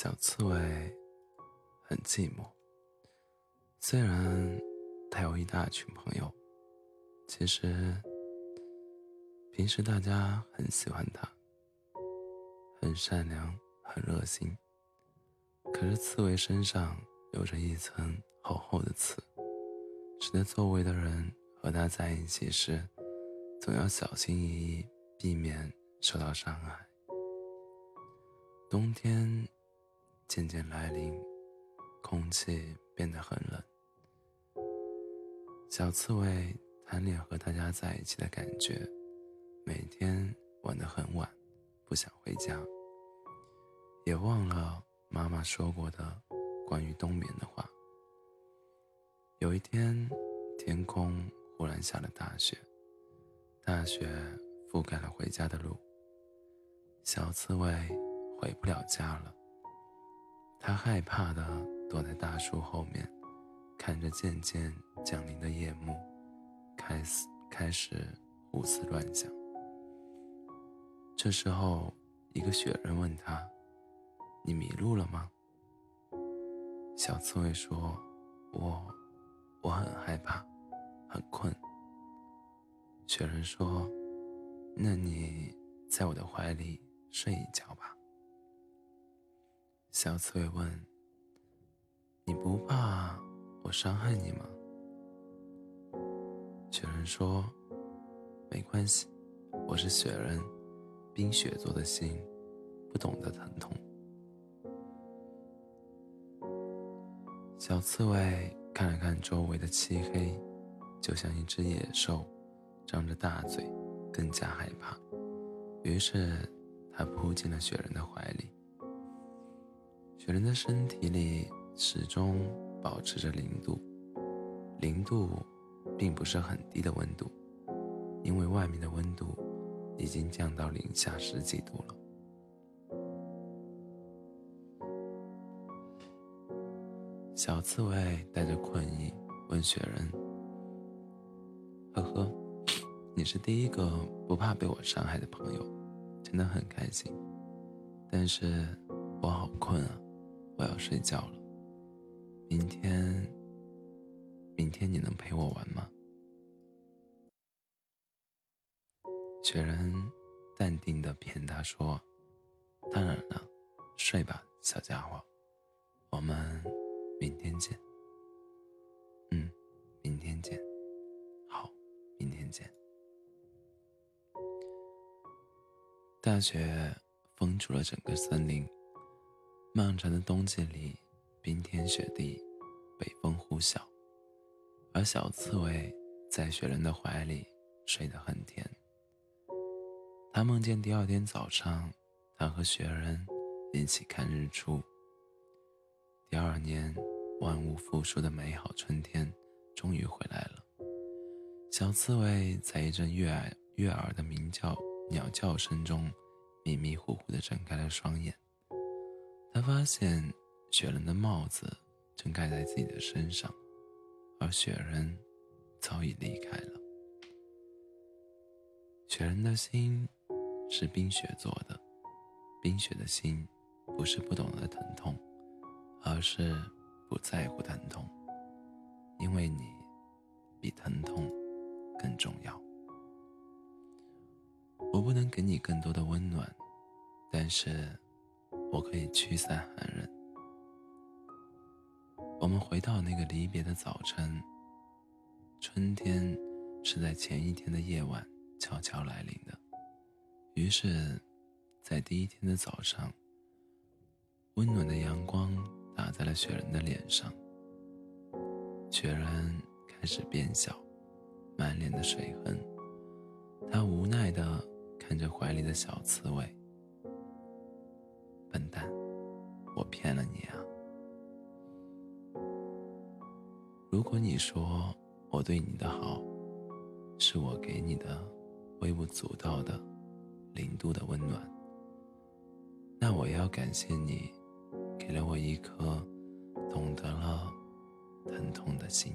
小刺猬很寂寞，虽然它有一大群朋友，其实平时大家很喜欢它，很善良，很热心。可是刺猬身上有着一层厚厚的刺，使得周围的人和它在一起时，总要小心翼翼，避免受到伤害。冬天。渐渐来临，空气变得很冷。小刺猬贪恋和大家在一起的感觉，每天玩得很晚，不想回家，也忘了妈妈说过的关于冬眠的话。有一天，天空忽然下了大雪，大雪覆盖了回家的路。小刺猬回不了家了。他害怕的躲在大树后面，看着渐渐降临的夜幕，开始开始胡思乱想。这时候，一个雪人问他：“你迷路了吗？”小刺猬说：“我，我很害怕，很困。”雪人说：“那你在我的怀里睡一觉吧。”小刺猬问：“你不怕我伤害你吗？”雪人说：“没关系，我是雪人，冰雪做的心，不懂得疼痛。”小刺猬看了看周围的漆黑，就像一只野兽，张着大嘴，更加害怕。于是，它扑进了雪人的怀里。雪人的身体里始终保持着零度，零度并不是很低的温度，因为外面的温度已经降到零下十几度了。小刺猬带着困意问雪人：“呵呵，你是第一个不怕被我伤害的朋友，真的很开心。但是我好困啊。”我要睡觉了。明天，明天你能陪我玩吗？雪人淡定的骗他说：“当然了，睡吧，小家伙，我们明天见。”嗯，明天见。好，明天见。大雪封住了整个森林。漫长的冬季里，冰天雪地，北风呼啸，而小刺猬在雪人的怀里睡得很甜。他梦见第二天早上，他和雪人一起看日出。第二年，万物复苏的美好春天终于回来了。小刺猬在一阵悦耳悦耳的鸣叫鸟叫声中，迷迷糊糊地睁开了双眼。他发现雪人的帽子正盖在自己的身上，而雪人早已离开了。雪人的心是冰雪做的，冰雪的心不是不懂得疼痛，而是不在乎疼痛，因为你比疼痛更重要。我不能给你更多的温暖，但是。我可以驱散寒冷。我们回到那个离别的早晨。春天是在前一天的夜晚悄悄来临的。于是，在第一天的早上，温暖的阳光打在了雪人的脸上。雪人开始变小，满脸的水痕。他无奈的看着怀里的小刺猬。笨蛋，我骗了你啊！如果你说我对你的好，是我给你的微不足道的零度的温暖，那我要感谢你，给了我一颗懂得了疼痛的心。